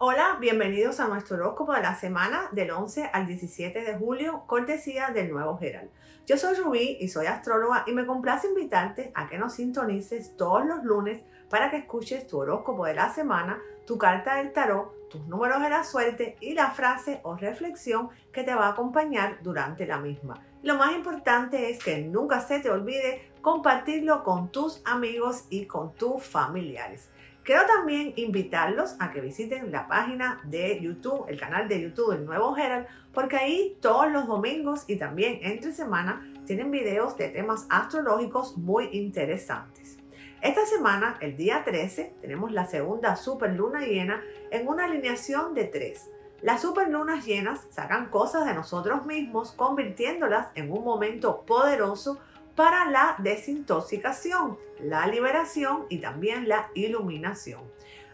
Hola, bienvenidos a nuestro horóscopo de la semana del 11 al 17 de julio, cortesía del Nuevo Herald. Yo soy Rubí y soy astróloga y me complace invitarte a que nos sintonices todos los lunes para que escuches tu horóscopo de la semana, tu carta del tarot, tus números de la suerte y la frase o reflexión que te va a acompañar durante la misma. Lo más importante es que nunca se te olvide compartirlo con tus amigos y con tus familiares. Quiero también invitarlos a que visiten la página de YouTube, el canal de YouTube del Nuevo Herald, porque ahí todos los domingos y también entre semana tienen videos de temas astrológicos muy interesantes. Esta semana, el día 13, tenemos la segunda superluna llena en una alineación de tres. Las superlunas llenas sacan cosas de nosotros mismos, convirtiéndolas en un momento poderoso para la desintoxicación, la liberación y también la iluminación.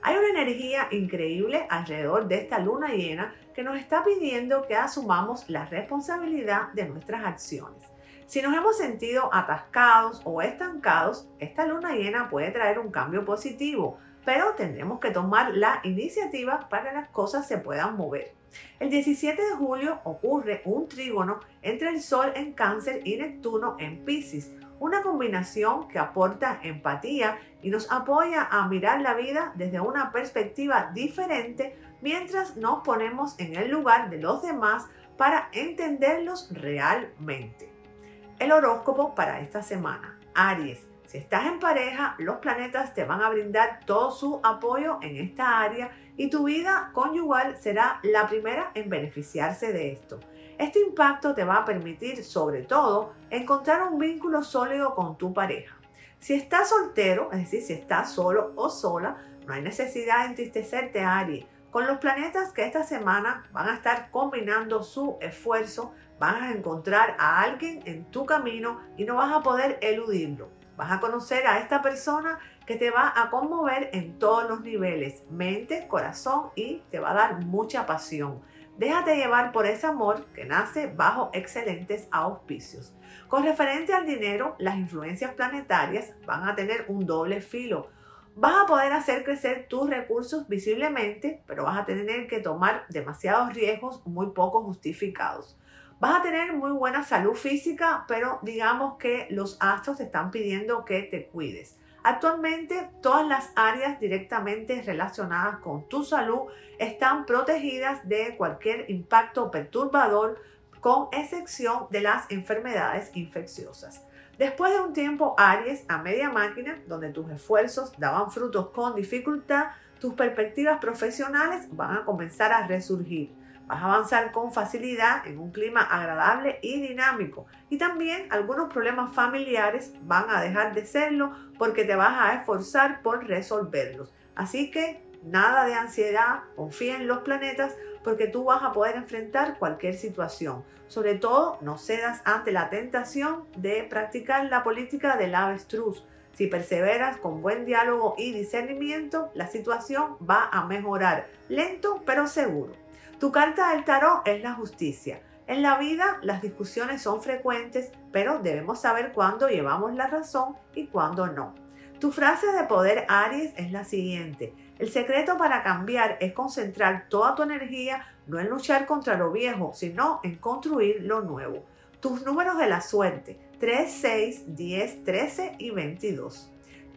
Hay una energía increíble alrededor de esta luna llena que nos está pidiendo que asumamos la responsabilidad de nuestras acciones. Si nos hemos sentido atascados o estancados, esta luna llena puede traer un cambio positivo, pero tendremos que tomar la iniciativa para que las cosas se puedan mover. El 17 de julio ocurre un trígono entre el Sol en Cáncer y Neptuno en Pisces, una combinación que aporta empatía y nos apoya a mirar la vida desde una perspectiva diferente mientras nos ponemos en el lugar de los demás para entenderlos realmente. El horóscopo para esta semana. Aries. Si estás en pareja, los planetas te van a brindar todo su apoyo en esta área y tu vida conyugal será la primera en beneficiarse de esto. Este impacto te va a permitir, sobre todo, encontrar un vínculo sólido con tu pareja. Si estás soltero, es decir, si estás solo o sola, no hay necesidad de entristecerte, Aries. Con los planetas que esta semana van a estar combinando su esfuerzo, vas a encontrar a alguien en tu camino y no vas a poder eludirlo. Vas a conocer a esta persona que te va a conmover en todos los niveles, mente, corazón y te va a dar mucha pasión. Déjate llevar por ese amor que nace bajo excelentes auspicios. Con referente al dinero, las influencias planetarias van a tener un doble filo. Vas a poder hacer crecer tus recursos visiblemente, pero vas a tener que tomar demasiados riesgos muy poco justificados. Vas a tener muy buena salud física, pero digamos que los astros te están pidiendo que te cuides. Actualmente todas las áreas directamente relacionadas con tu salud están protegidas de cualquier impacto perturbador con excepción de las enfermedades infecciosas. Después de un tiempo Aries a media máquina, donde tus esfuerzos daban frutos con dificultad, tus perspectivas profesionales van a comenzar a resurgir. Vas a avanzar con facilidad en un clima agradable y dinámico. Y también algunos problemas familiares van a dejar de serlo porque te vas a esforzar por resolverlos. Así que nada de ansiedad, confía en los planetas porque tú vas a poder enfrentar cualquier situación. Sobre todo, no cedas ante la tentación de practicar la política del avestruz. Si perseveras con buen diálogo y discernimiento, la situación va a mejorar, lento pero seguro. Tu carta del tarot es la justicia. En la vida las discusiones son frecuentes, pero debemos saber cuándo llevamos la razón y cuándo no. Tu frase de poder Aries es la siguiente. El secreto para cambiar es concentrar toda tu energía no en luchar contra lo viejo, sino en construir lo nuevo. Tus números de la suerte 3, 6, 10, 13 y 22.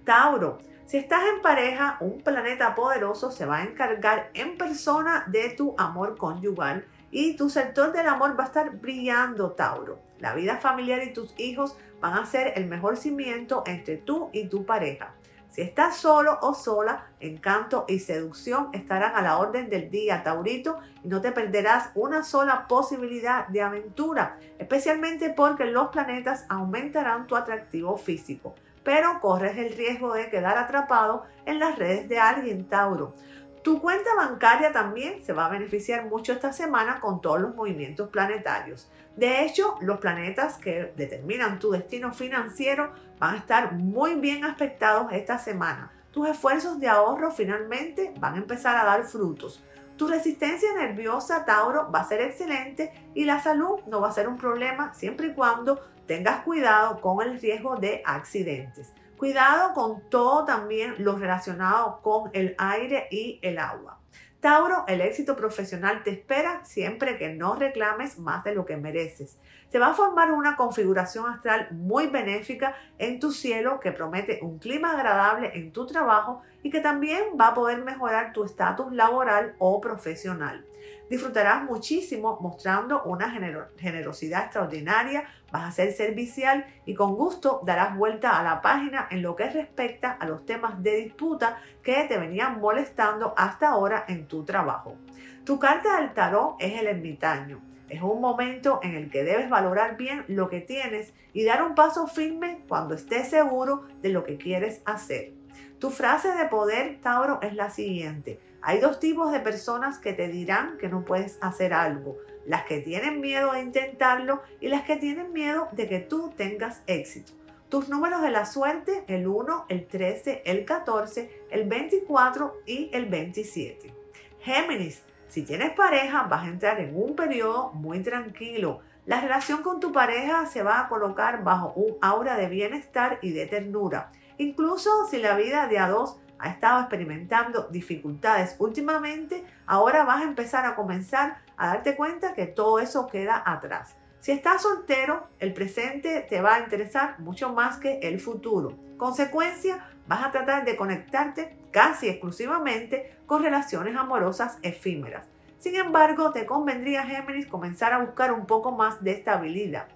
Tauro, si estás en pareja, un planeta poderoso se va a encargar en persona de tu amor conyugal y tu sector del amor va a estar brillando, Tauro. La vida familiar y tus hijos van a ser el mejor cimiento entre tú y tu pareja. Si estás solo o sola, encanto y seducción estarán a la orden del día, Taurito, y no te perderás una sola posibilidad de aventura, especialmente porque los planetas aumentarán tu atractivo físico pero corres el riesgo de quedar atrapado en las redes de alguien, Tauro. Tu cuenta bancaria también se va a beneficiar mucho esta semana con todos los movimientos planetarios. De hecho, los planetas que determinan tu destino financiero van a estar muy bien aspectados esta semana. Tus esfuerzos de ahorro finalmente van a empezar a dar frutos. Tu resistencia nerviosa, Tauro, va a ser excelente y la salud no va a ser un problema siempre y cuando tengas cuidado con el riesgo de accidentes. Cuidado con todo también lo relacionado con el aire y el agua. Tauro, el éxito profesional te espera siempre que no reclames más de lo que mereces. Se va a formar una configuración astral muy benéfica en tu cielo que promete un clima agradable en tu trabajo y que también va a poder mejorar tu estatus laboral o profesional. Disfrutarás muchísimo mostrando una generosidad extraordinaria, vas a ser servicial y con gusto darás vuelta a la página en lo que respecta a los temas de disputa que te venían molestando hasta ahora en tu trabajo. Tu carta del tarot es el ermitaño. Es un momento en el que debes valorar bien lo que tienes y dar un paso firme cuando estés seguro de lo que quieres hacer. Tu frase de poder, Tauro, es la siguiente. Hay dos tipos de personas que te dirán que no puedes hacer algo. Las que tienen miedo a intentarlo y las que tienen miedo de que tú tengas éxito. Tus números de la suerte, el 1, el 13, el 14, el 24 y el 27. Géminis, si tienes pareja, vas a entrar en un periodo muy tranquilo. La relación con tu pareja se va a colocar bajo un aura de bienestar y de ternura. Incluso si la vida de a dos ha estado experimentando dificultades últimamente, ahora vas a empezar a comenzar a darte cuenta que todo eso queda atrás. Si estás soltero, el presente te va a interesar mucho más que el futuro. Consecuencia, vas a tratar de conectarte casi exclusivamente con relaciones amorosas efímeras. Sin embargo, te convendría, Géminis, comenzar a buscar un poco más de estabilidad.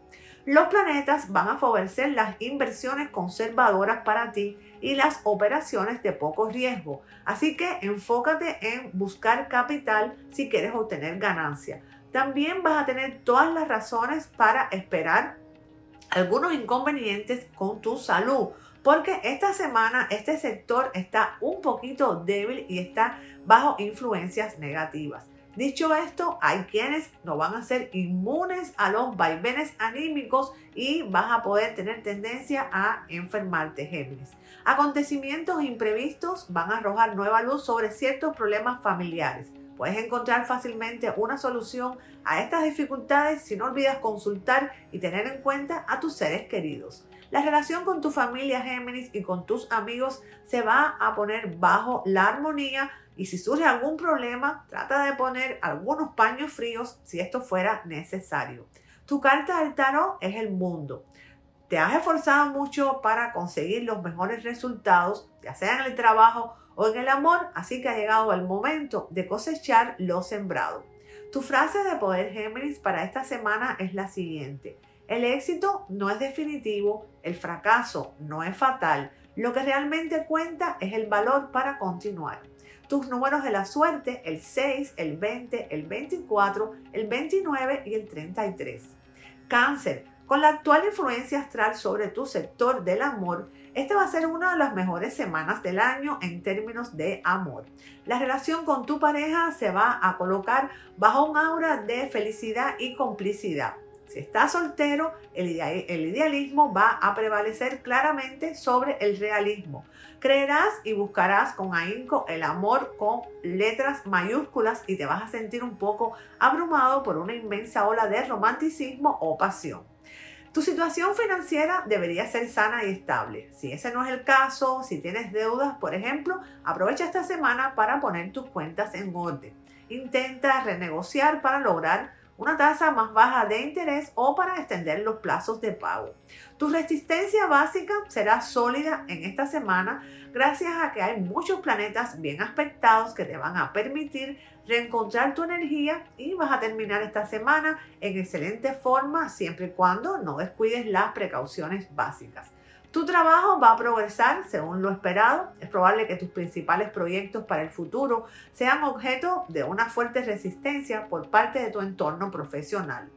Los planetas van a favorecer las inversiones conservadoras para ti y las operaciones de poco riesgo. Así que enfócate en buscar capital si quieres obtener ganancia. También vas a tener todas las razones para esperar algunos inconvenientes con tu salud porque esta semana este sector está un poquito débil y está bajo influencias negativas. Dicho esto, hay quienes no van a ser inmunes a los vaivenes anímicos y vas a poder tener tendencia a enfermarte, Géminis. Acontecimientos imprevistos van a arrojar nueva luz sobre ciertos problemas familiares. Puedes encontrar fácilmente una solución a estas dificultades si no olvidas consultar y tener en cuenta a tus seres queridos. La relación con tu familia Géminis y con tus amigos se va a poner bajo la armonía y si surge algún problema, trata de poner algunos paños fríos si esto fuera necesario. Tu carta del tarot es el mundo. Te has esforzado mucho para conseguir los mejores resultados, ya sea en el trabajo o en el amor, así que ha llegado el momento de cosechar lo sembrado. Tu frase de poder Géminis para esta semana es la siguiente. El éxito no es definitivo, el fracaso no es fatal. Lo que realmente cuenta es el valor para continuar. Tus números de la suerte, el 6, el 20, el 24, el 29 y el 33. Cáncer, con la actual influencia astral sobre tu sector del amor, esta va a ser una de las mejores semanas del año en términos de amor. La relación con tu pareja se va a colocar bajo un aura de felicidad y complicidad. Si estás soltero, el, idealismo va a prevalecer claramente sobre el realismo. Creerás y buscarás con ahínco el amor con letras mayúsculas y te vas a sentir un poco abrumado por una inmensa ola de romanticismo o pasión. Tu situación financiera debería ser sana y estable. Si ese no es el caso, si tienes deudas, por ejemplo, aprovecha esta semana para poner tus cuentas en orden. Intenta renegociar para lograr una tasa más baja de interés o para extender los plazos de pago. Tu resistencia básica será sólida en esta semana gracias a que hay muchos planetas bien aspectados que te van a permitir reencontrar tu energía y vas a terminar esta semana en excelente forma siempre y cuando no descuides las precauciones básicas. Tu trabajo va a progresar según lo esperado. Es probable que tus principales proyectos para el futuro sean objeto de una fuerte resistencia por parte de tu entorno profesional.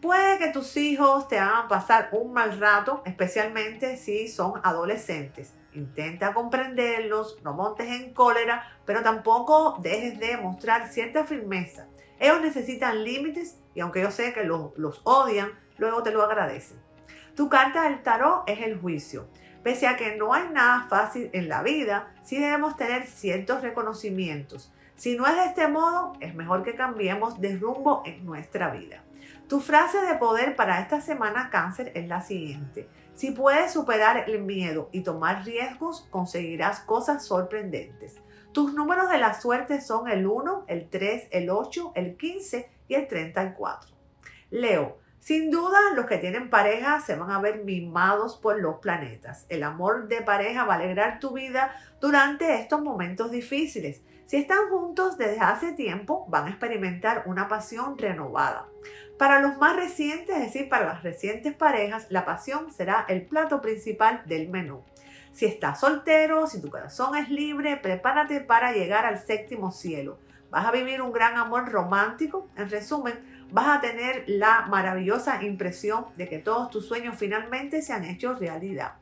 Puede que tus hijos te hagan pasar un mal rato, especialmente si son adolescentes. Intenta comprenderlos, no montes en cólera, pero tampoco dejes de mostrar cierta firmeza. Ellos necesitan límites y aunque yo sé que los, los odian, luego te lo agradecen. Tu carta del tarot es el juicio. Pese a que no hay nada fácil en la vida, sí debemos tener ciertos reconocimientos. Si no es de este modo, es mejor que cambiemos de rumbo en nuestra vida. Tu frase de poder para esta semana cáncer es la siguiente. Si puedes superar el miedo y tomar riesgos, conseguirás cosas sorprendentes. Tus números de la suerte son el 1, el 3, el 8, el 15 y el 34. Leo, sin duda los que tienen pareja se van a ver mimados por los planetas. El amor de pareja va a alegrar tu vida durante estos momentos difíciles. Si están juntos desde hace tiempo, van a experimentar una pasión renovada. Para los más recientes, es decir, para las recientes parejas, la pasión será el plato principal del menú. Si estás soltero, si tu corazón es libre, prepárate para llegar al séptimo cielo. Vas a vivir un gran amor romántico. En resumen, vas a tener la maravillosa impresión de que todos tus sueños finalmente se han hecho realidad.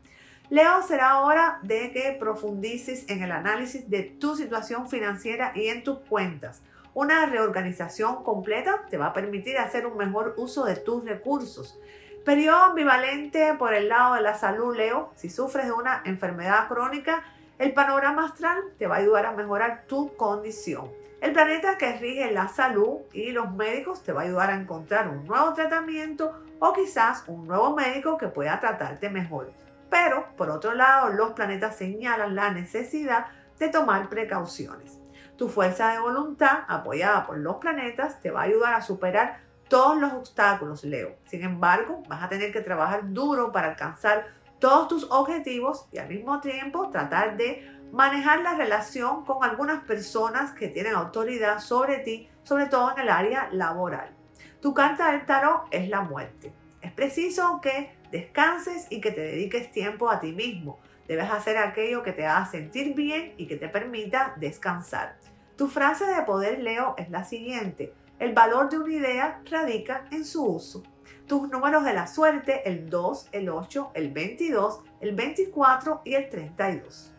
Leo, será hora de que profundices en el análisis de tu situación financiera y en tus cuentas. Una reorganización completa te va a permitir hacer un mejor uso de tus recursos. Periodo ambivalente por el lado de la salud, Leo. Si sufres de una enfermedad crónica, el panorama astral te va a ayudar a mejorar tu condición. El planeta que rige la salud y los médicos te va a ayudar a encontrar un nuevo tratamiento o quizás un nuevo médico que pueda tratarte mejor. Pero, por otro lado, los planetas señalan la necesidad de tomar precauciones. Tu fuerza de voluntad, apoyada por los planetas, te va a ayudar a superar todos los obstáculos, Leo. Sin embargo, vas a tener que trabajar duro para alcanzar todos tus objetivos y al mismo tiempo tratar de manejar la relación con algunas personas que tienen autoridad sobre ti, sobre todo en el área laboral. Tu carta del tarot es la muerte. Es preciso que descanses y que te dediques tiempo a ti mismo. Debes hacer aquello que te haga sentir bien y que te permita descansar. Tu frase de poder, Leo, es la siguiente. El valor de una idea radica en su uso. Tus números de la suerte, el 2, el 8, el 22, el 24 y el 32.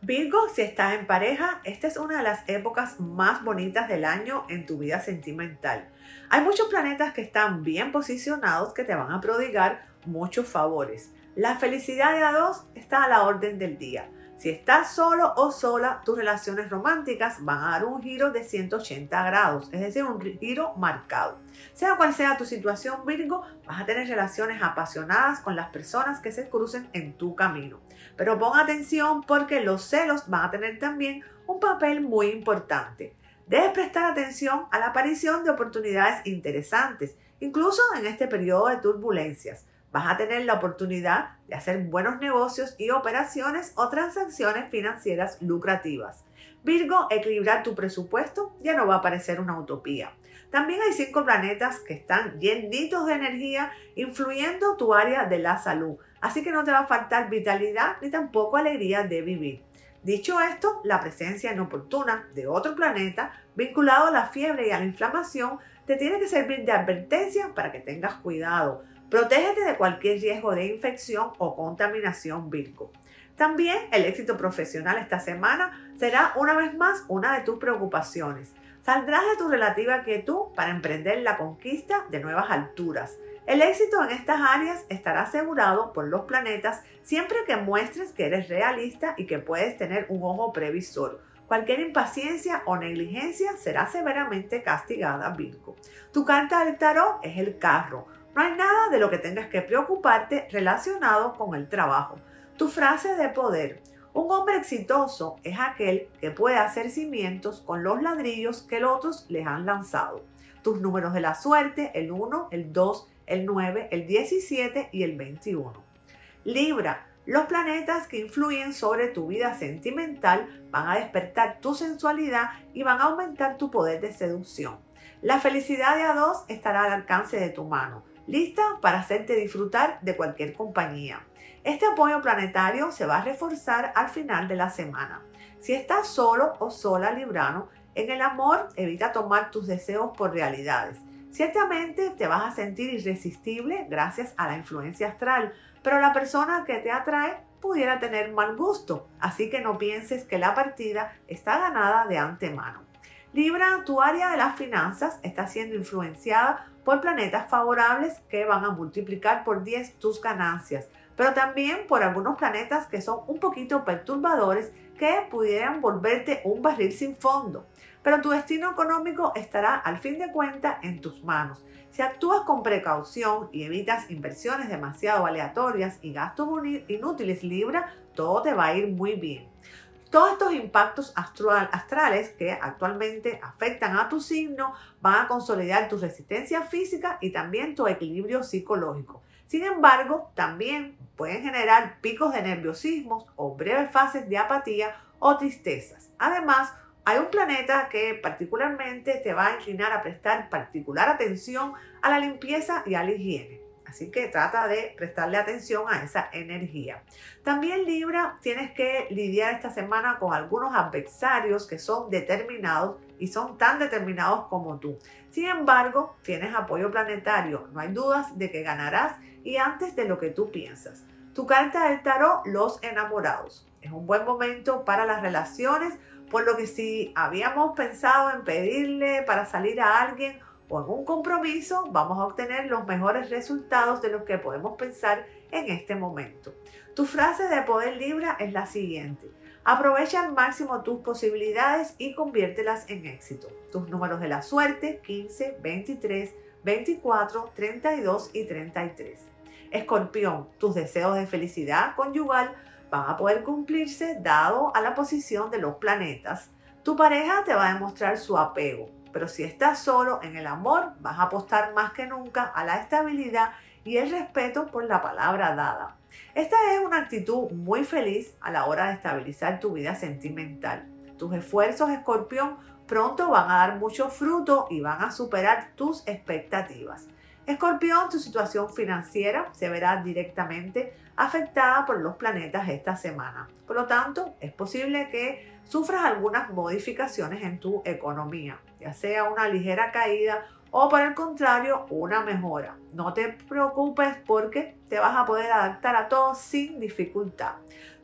Virgo, si estás en pareja, esta es una de las épocas más bonitas del año en tu vida sentimental. Hay muchos planetas que están bien posicionados que te van a prodigar muchos favores. La felicidad de a dos está a la orden del día. Si estás solo o sola, tus relaciones románticas van a dar un giro de 180 grados, es decir, un giro marcado. Sea cual sea tu situación, Virgo, vas a tener relaciones apasionadas con las personas que se crucen en tu camino. Pero pon atención porque los celos van a tener también un papel muy importante. Debes prestar atención a la aparición de oportunidades interesantes, incluso en este periodo de turbulencias vas a tener la oportunidad de hacer buenos negocios y operaciones o transacciones financieras lucrativas. Virgo, equilibrar tu presupuesto ya no va a parecer una utopía. También hay cinco planetas que están llenitos de energía, influyendo tu área de la salud. Así que no te va a faltar vitalidad ni tampoco alegría de vivir. Dicho esto, la presencia inoportuna de otro planeta vinculado a la fiebre y a la inflamación te tiene que servir de advertencia para que tengas cuidado. Protégete de cualquier riesgo de infección o contaminación Virgo. También el éxito profesional esta semana será una vez más una de tus preocupaciones. Saldrás de tu relativa quietud para emprender la conquista de nuevas alturas. El éxito en estas áreas estará asegurado por los planetas siempre que muestres que eres realista y que puedes tener un ojo previsor. Cualquier impaciencia o negligencia será severamente castigada, Virgo. Tu carta del tarot es el carro no hay nada de lo que tengas que preocuparte relacionado con el trabajo. Tu frase de poder. Un hombre exitoso es aquel que puede hacer cimientos con los ladrillos que los otros les han lanzado. Tus números de la suerte, el 1, el 2, el 9, el 17 y el 21. Libra, los planetas que influyen sobre tu vida sentimental van a despertar tu sensualidad y van a aumentar tu poder de seducción. La felicidad de a dos estará al alcance de tu mano lista para hacerte disfrutar de cualquier compañía. Este apoyo planetario se va a reforzar al final de la semana. Si estás solo o sola librano, en el amor evita tomar tus deseos por realidades. Ciertamente te vas a sentir irresistible gracias a la influencia astral, pero la persona que te atrae pudiera tener mal gusto, así que no pienses que la partida está ganada de antemano. Libra, tu área de las finanzas está siendo influenciada por planetas favorables que van a multiplicar por 10 tus ganancias, pero también por algunos planetas que son un poquito perturbadores que pudieran volverte un barril sin fondo. Pero tu destino económico estará al fin de cuentas en tus manos. Si actúas con precaución y evitas inversiones demasiado aleatorias y gastos inútiles Libra, todo te va a ir muy bien. Todos estos impactos astrales que actualmente afectan a tu signo van a consolidar tu resistencia física y también tu equilibrio psicológico. Sin embargo, también pueden generar picos de nerviosismo o breves fases de apatía o tristezas. Además, hay un planeta que particularmente te va a inclinar a prestar particular atención a la limpieza y a la higiene. Así que trata de prestarle atención a esa energía. También Libra, tienes que lidiar esta semana con algunos adversarios que son determinados y son tan determinados como tú. Sin embargo, tienes apoyo planetario. No hay dudas de que ganarás y antes de lo que tú piensas. Tu carta del tarot, los enamorados. Es un buen momento para las relaciones, por lo que si habíamos pensado en pedirle para salir a alguien o un compromiso, vamos a obtener los mejores resultados de los que podemos pensar en este momento. Tu frase de poder Libra es la siguiente. Aprovecha al máximo tus posibilidades y conviértelas en éxito. Tus números de la suerte 15, 23, 24, 32 y 33. Escorpión, tus deseos de felicidad conyugal van a poder cumplirse dado a la posición de los planetas. Tu pareja te va a demostrar su apego, pero si estás solo en el amor, vas a apostar más que nunca a la estabilidad y el respeto por la palabra dada. Esta es una actitud muy feliz a la hora de estabilizar tu vida sentimental. Tus esfuerzos, escorpión, pronto van a dar mucho fruto y van a superar tus expectativas. Escorpión, tu situación financiera se verá directamente afectada por los planetas esta semana. Por lo tanto, es posible que sufras algunas modificaciones en tu economía, ya sea una ligera caída o por el contrario una mejora. No te preocupes porque te vas a poder adaptar a todo sin dificultad.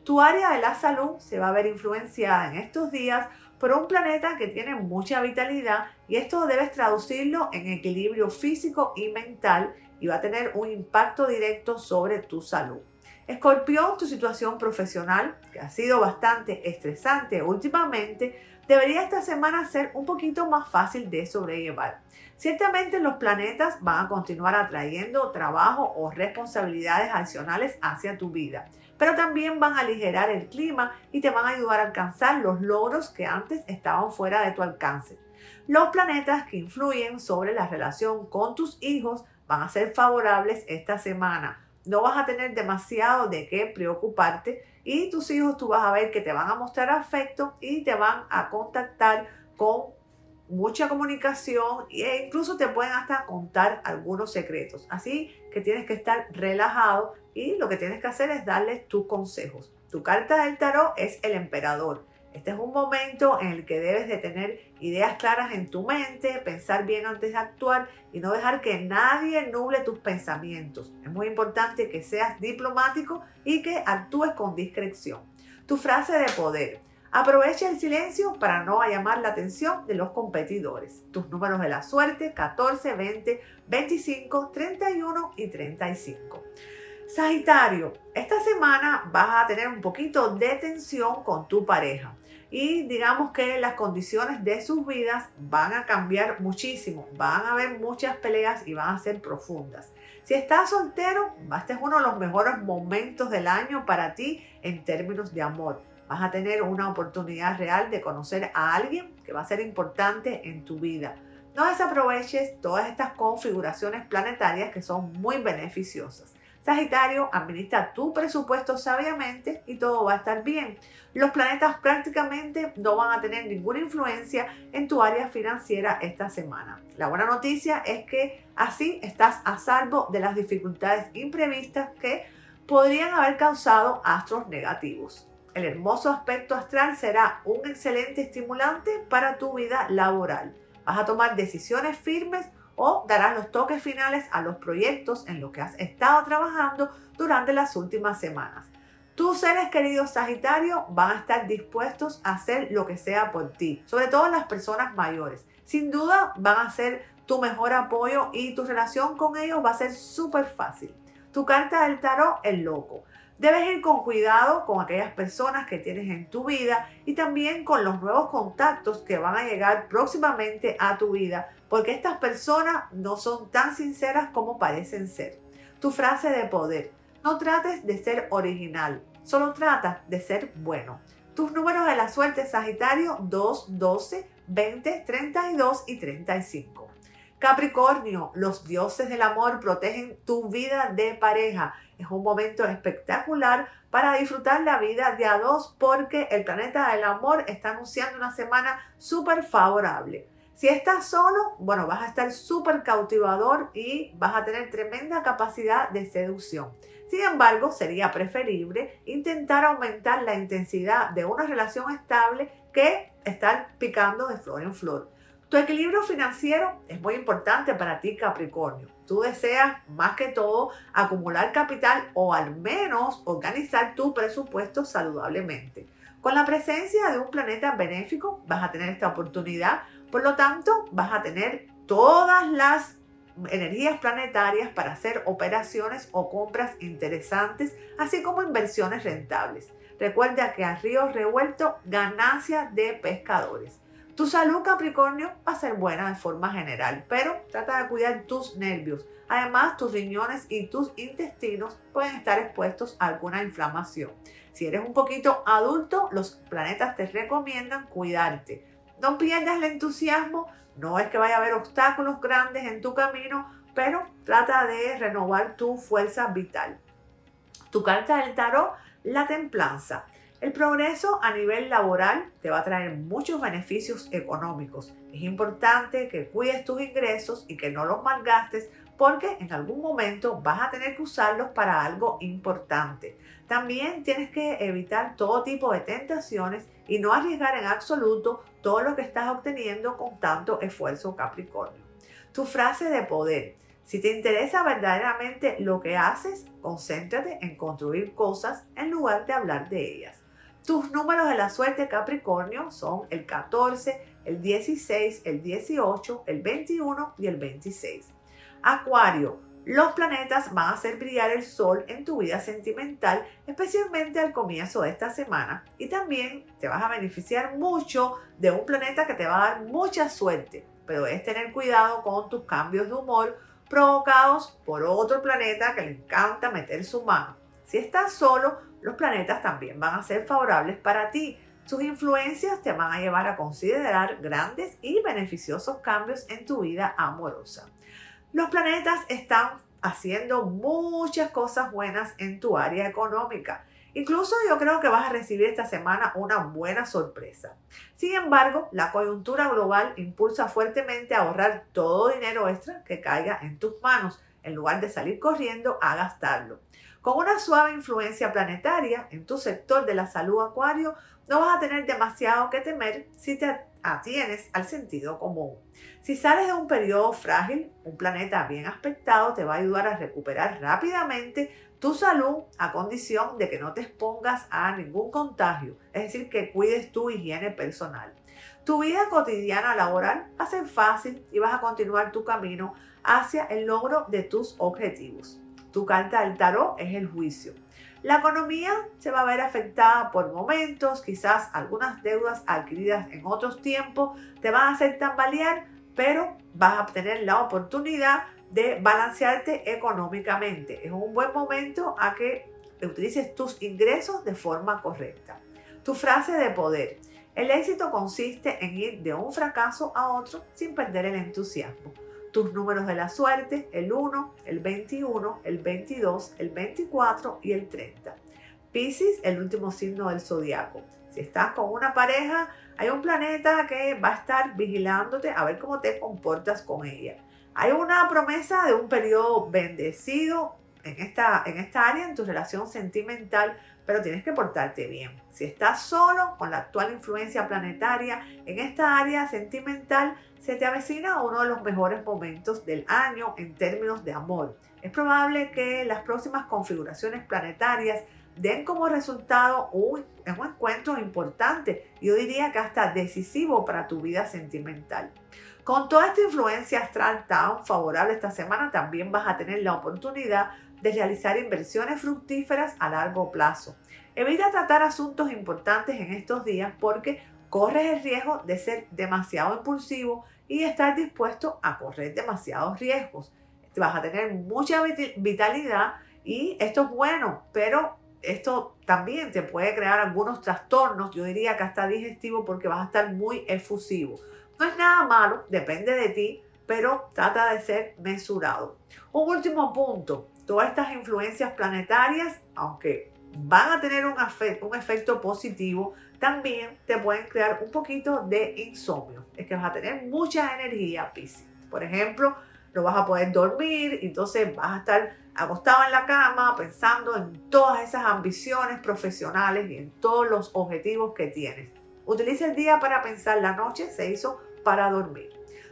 Tu área de la salud se va a ver influenciada en estos días por un planeta que tiene mucha vitalidad y esto debes traducirlo en equilibrio físico y mental y va a tener un impacto directo sobre tu salud. Escorpión, tu situación profesional, que ha sido bastante estresante últimamente, debería esta semana ser un poquito más fácil de sobrellevar. Ciertamente los planetas van a continuar atrayendo trabajo o responsabilidades adicionales hacia tu vida, pero también van a aligerar el clima y te van a ayudar a alcanzar los logros que antes estaban fuera de tu alcance. Los planetas que influyen sobre la relación con tus hijos van a ser favorables esta semana no vas a tener demasiado de qué preocuparte y tus hijos tú vas a ver que te van a mostrar afecto y te van a contactar con mucha comunicación e incluso te pueden hasta contar algunos secretos. Así que tienes que estar relajado y lo que tienes que hacer es darles tus consejos. Tu carta del tarot es el emperador este es un momento en el que debes de tener ideas claras en tu mente, pensar bien antes de actuar y no dejar que nadie nuble tus pensamientos. Es muy importante que seas diplomático y que actúes con discreción. Tu frase de poder. Aprovecha el silencio para no llamar la atención de los competidores. Tus números de la suerte 14, 20, 25, 31 y 35. Sagitario, esta semana vas a tener un poquito de tensión con tu pareja y digamos que las condiciones de sus vidas van a cambiar muchísimo, van a haber muchas peleas y van a ser profundas. Si estás soltero, este es uno de los mejores momentos del año para ti en términos de amor. Vas a tener una oportunidad real de conocer a alguien que va a ser importante en tu vida. No desaproveches todas estas configuraciones planetarias que son muy beneficiosas. Sagitario, administra tu presupuesto sabiamente y todo va a estar bien. Los planetas prácticamente no van a tener ninguna influencia en tu área financiera esta semana. La buena noticia es que así estás a salvo de las dificultades imprevistas que podrían haber causado astros negativos. El hermoso aspecto astral será un excelente estimulante para tu vida laboral. Vas a tomar decisiones firmes o darás los toques finales a los proyectos en los que has estado trabajando durante las últimas semanas. Tus seres queridos Sagitario van a estar dispuestos a hacer lo que sea por ti, sobre todo las personas mayores. Sin duda van a ser tu mejor apoyo y tu relación con ellos va a ser súper fácil. Tu carta del tarot, el loco. Debes ir con cuidado con aquellas personas que tienes en tu vida y también con los nuevos contactos que van a llegar próximamente a tu vida, porque estas personas no son tan sinceras como parecen ser. Tu frase de poder. No trates de ser original, solo trata de ser bueno. Tus números de la suerte Sagitario 2, 12, 20, 32 y 35. Capricornio, los dioses del amor protegen tu vida de pareja. Es un momento espectacular para disfrutar la vida de a dos porque el planeta del amor está anunciando una semana súper favorable. Si estás solo, bueno, vas a estar súper cautivador y vas a tener tremenda capacidad de seducción. Sin embargo, sería preferible intentar aumentar la intensidad de una relación estable que estar picando de flor en flor. Tu equilibrio financiero es muy importante para ti, Capricornio. Tú deseas más que todo acumular capital o al menos organizar tu presupuesto saludablemente. Con la presencia de un planeta benéfico vas a tener esta oportunidad por lo tanto, vas a tener todas las energías planetarias para hacer operaciones o compras interesantes, así como inversiones rentables. Recuerda que a río revuelto, ganancia de pescadores. Tu salud Capricornio va a ser buena de forma general, pero trata de cuidar tus nervios. Además, tus riñones y tus intestinos pueden estar expuestos a alguna inflamación. Si eres un poquito adulto, los planetas te recomiendan cuidarte no pierdas el entusiasmo, no es que vaya a haber obstáculos grandes en tu camino, pero trata de renovar tu fuerza vital. Tu carta del tarot, la templanza. El progreso a nivel laboral te va a traer muchos beneficios económicos. Es importante que cuides tus ingresos y que no los malgastes porque en algún momento vas a tener que usarlos para algo importante. También tienes que evitar todo tipo de tentaciones y no arriesgar en absoluto todo lo que estás obteniendo con tanto esfuerzo Capricornio. Tu frase de poder. Si te interesa verdaderamente lo que haces, concéntrate en construir cosas en lugar de hablar de ellas. Tus números de la suerte Capricornio son el 14, el 16, el 18, el 21 y el 26. Acuario, los planetas van a hacer brillar el sol en tu vida sentimental, especialmente al comienzo de esta semana. Y también te vas a beneficiar mucho de un planeta que te va a dar mucha suerte. Pero debes tener cuidado con tus cambios de humor provocados por otro planeta que le encanta meter su mano. Si estás solo, los planetas también van a ser favorables para ti. Sus influencias te van a llevar a considerar grandes y beneficiosos cambios en tu vida amorosa. Los planetas están haciendo muchas cosas buenas en tu área económica. Incluso yo creo que vas a recibir esta semana una buena sorpresa. Sin embargo, la coyuntura global impulsa fuertemente a ahorrar todo dinero extra que caiga en tus manos, en lugar de salir corriendo a gastarlo. Con una suave influencia planetaria en tu sector de la salud acuario, no vas a tener demasiado que temer si te atienes al sentido común. Si sales de un periodo frágil, un planeta bien aspectado te va a ayudar a recuperar rápidamente tu salud a condición de que no te expongas a ningún contagio, es decir, que cuides tu higiene personal. Tu vida cotidiana laboral va a ser fácil y vas a continuar tu camino hacia el logro de tus objetivos. Tu carta del tarot es el juicio. La economía se va a ver afectada por momentos, quizás algunas deudas adquiridas en otros tiempos te van a hacer tambalear, pero vas a obtener la oportunidad de balancearte económicamente. Es un buen momento a que utilices tus ingresos de forma correcta. Tu frase de poder. El éxito consiste en ir de un fracaso a otro sin perder el entusiasmo tus números de la suerte, el 1, el 21, el 22, el 24 y el 30. Piscis, el último signo del zodiaco. Si estás con una pareja, hay un planeta que va a estar vigilándote a ver cómo te comportas con ella. Hay una promesa de un periodo bendecido en esta, en esta área, en tu relación sentimental, pero tienes que portarte bien. Si estás solo con la actual influencia planetaria en esta área sentimental, se te avecina uno de los mejores momentos del año en términos de amor. Es probable que las próximas configuraciones planetarias den como resultado un, un encuentro importante, yo diría que hasta decisivo para tu vida sentimental. Con toda esta influencia astral tan favorable esta semana, también vas a tener la oportunidad de realizar inversiones fructíferas a largo plazo. Evita tratar asuntos importantes en estos días porque corres el riesgo de ser demasiado impulsivo y estar dispuesto a correr demasiados riesgos. Vas a tener mucha vitalidad y esto es bueno, pero esto también te puede crear algunos trastornos, yo diría que hasta digestivo porque vas a estar muy efusivo. No es nada malo, depende de ti, pero trata de ser mesurado. Un último punto, todas estas influencias planetarias, aunque van a tener un, un efecto positivo, también te pueden crear un poquito de insomnio. Es que vas a tener mucha energía, Piscis. Por ejemplo, no vas a poder dormir, entonces vas a estar acostado en la cama pensando en todas esas ambiciones profesionales y en todos los objetivos que tienes. Utiliza el día para pensar, la noche se hizo para dormir.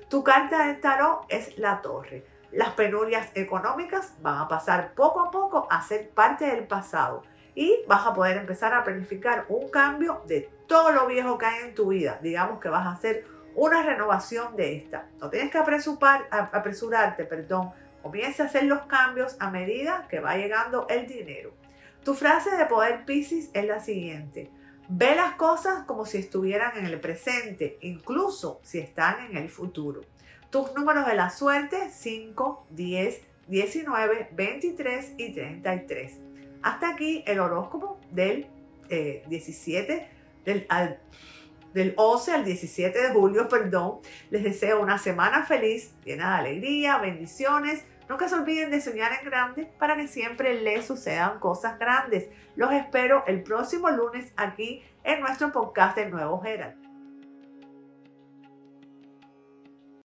Tu carta del tarot es la torre. Las penurias económicas van a pasar poco a poco a ser parte del pasado y vas a poder empezar a planificar un cambio de todo lo viejo que hay en tu vida. Digamos que vas a hacer una renovación de esta. No tienes que apresurarte, perdón. Comienza a hacer los cambios a medida que va llegando el dinero. Tu frase de poder Pisces es la siguiente. Ve las cosas como si estuvieran en el presente, incluso si están en el futuro. Tus números de la suerte 5, 10, 19, 23 y 33. Hasta aquí el horóscopo del 17, eh, del, del 11 al 17 de julio, perdón. Les deseo una semana feliz, llena de alegría, bendiciones. Nunca se olviden de soñar en grande para que siempre les sucedan cosas grandes. Los espero el próximo lunes aquí en nuestro podcast de Nuevo Gerald.